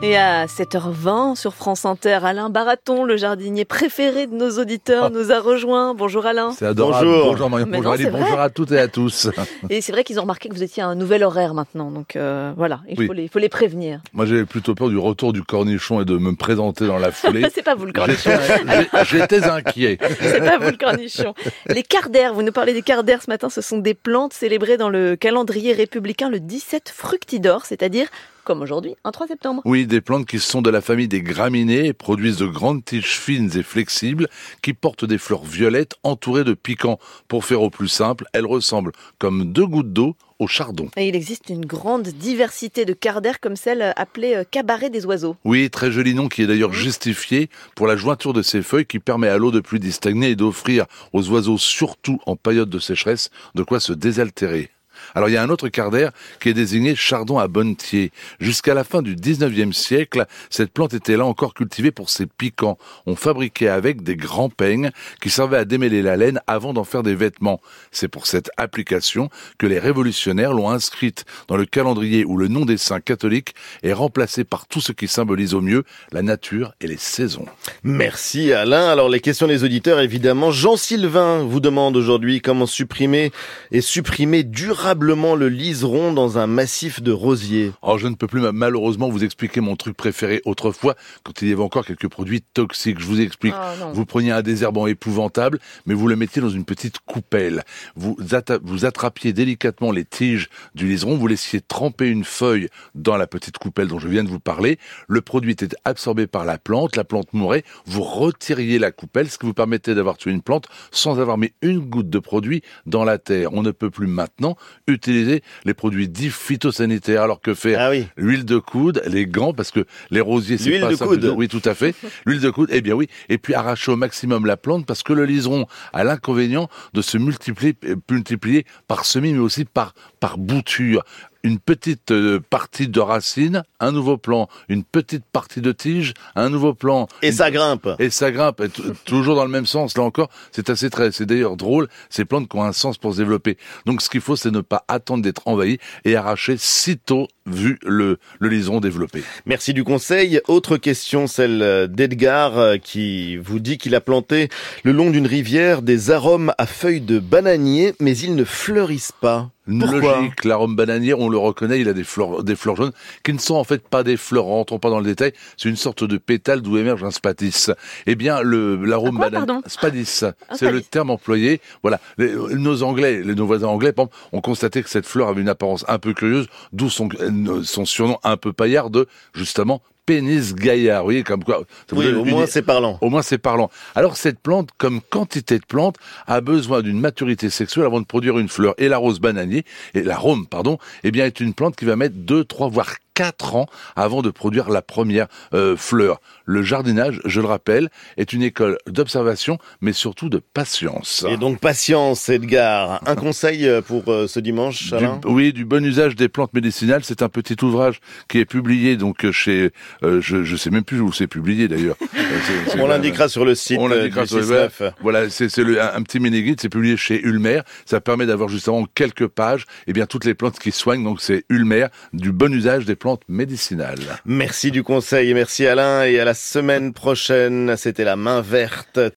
Et à 7h20 sur France Inter, Alain Baraton, le jardinier préféré de nos auditeurs, ah. nous a rejoints. Bonjour Alain. C'est adorable. Bonjour. Bonjour Marion. Bonjour, bonjour à toutes et à tous. Et c'est vrai qu'ils ont remarqué que vous étiez à un nouvel horaire maintenant. Donc euh, voilà, il faut, les, faut les prévenir. Moi j'avais plutôt peur du retour du cornichon et de me présenter dans la foulée. c'est pas vous le cornichon. J'étais inquiet. c'est pas vous le cornichon. Les quarts d'air, vous nous parlez des quarts d'air ce matin, ce sont des plantes célébrées dans le calendrier républicain le 17 fructidor, c'est-à-dire comme aujourd'hui, un 3 septembre. Oui, des plantes qui sont de la famille des graminées et produisent de grandes tiges fines et flexibles qui portent des fleurs violettes entourées de piquants. Pour faire au plus simple, elles ressemblent comme deux gouttes d'eau au chardon. Et il existe une grande diversité de cardères comme celle appelée euh, cabaret des oiseaux. Oui, très joli nom qui est d'ailleurs justifié pour la jointure de ses feuilles qui permet à l'eau de pluie d'y stagner et d'offrir aux oiseaux, surtout en période de sécheresse, de quoi se désaltérer. Alors il y a un autre quart d'air qui est désigné chardon à bonnetier. Jusqu'à la fin du 19e siècle, cette plante était là encore cultivée pour ses piquants. On fabriquait avec des grands peignes qui servaient à démêler la laine avant d'en faire des vêtements. C'est pour cette application que les révolutionnaires l'ont inscrite dans le calendrier où le nom des saints catholiques est remplacé par tout ce qui symbolise au mieux la nature et les saisons. Merci Alain. Alors les questions des auditeurs évidemment. Jean-Sylvain vous demande aujourd'hui comment supprimer et supprimer durablement le liseron dans un massif de rosiers. Oh, je ne peux plus malheureusement vous expliquer mon truc préféré autrefois, quand il y avait encore quelques produits toxiques. Je vous explique. Oh, vous preniez un désherbant épouvantable, mais vous le mettiez dans une petite coupelle. Vous, vous attrapiez délicatement les tiges du liseron, vous laissiez tremper une feuille dans la petite coupelle dont je viens de vous parler. Le produit était absorbé par la plante, la plante mourait. Vous retiriez la coupelle, ce qui vous permettait d'avoir tué une plante sans avoir mis une goutte de produit dans la terre. On ne peut plus maintenant utiliser les produits dits phytosanitaires. Alors que faire ah L'huile de coude, les gants, parce que les rosiers, c'est pas de coude. Oui, tout à fait. L'huile de coude, eh bien oui. Et puis arracher au maximum la plante, parce que le liseron a l'inconvénient de se multiplier, euh, multiplier par semis, mais aussi par, par bouture une petite euh, partie de racine, un nouveau plan, une petite partie de tige, un nouveau plan. Et ça grimpe. Et ça grimpe, toujours dans le même sens. Là encore, c'est assez très, c'est d'ailleurs drôle. Ces plantes qui ont un sens pour se développer. Donc, ce qu'il faut, c'est ne pas attendre d'être envahi et arracher sitôt vu le, le lison développé. Merci du conseil. Autre question, celle d'Edgar, euh, qui vous dit qu'il a planté le long d'une rivière des arômes à feuilles de bananier, mais ils ne fleurissent pas. Pourquoi Logique, l'arôme bananier, on le reconnaît, il a des fleurs, des fleurs jaunes, qui ne sont en fait pas des fleurs, rentrons pas dans le détail, c'est une sorte de pétale d'où émerge un spadis. Eh bien, le, l'arôme bananier, spadis, c'est le terme employé. Voilà, nos Anglais, nos voisins anglais, ont constaté que cette fleur avait une apparence un peu curieuse, d'où son, son surnom un peu paillard de, justement, pénis gaillard. Vous voyez, comme quoi. Oui, au moins c'est parlant. Au moins c'est parlant. Alors cette plante, comme quantité de plantes, a besoin d'une maturité sexuelle avant de produire une fleur. Et la rose bananier, et l'arôme, pardon, eh bien est une plante qui va mettre deux, trois, voire 4 ans avant de produire la première euh, fleur. Le jardinage, je le rappelle, est une école d'observation, mais surtout de patience. Et donc patience, Edgar. Un conseil euh, pour euh, ce dimanche, Alain? Oui, du bon usage des plantes médicinales. C'est un petit ouvrage qui est publié donc chez, je ne sais même plus où c'est publié d'ailleurs. on l'indiquera sur le site. On l'indiquera sur le web. Voilà, c'est un, un, petit mini-guide. C'est publié chez Ulmer. Ça permet d'avoir justement quelques pages. Et eh bien toutes les plantes qui soignent. Donc c'est Ulmer, du bon usage des plantes Merci du conseil merci Alain et à la semaine prochaine. C'était la main verte.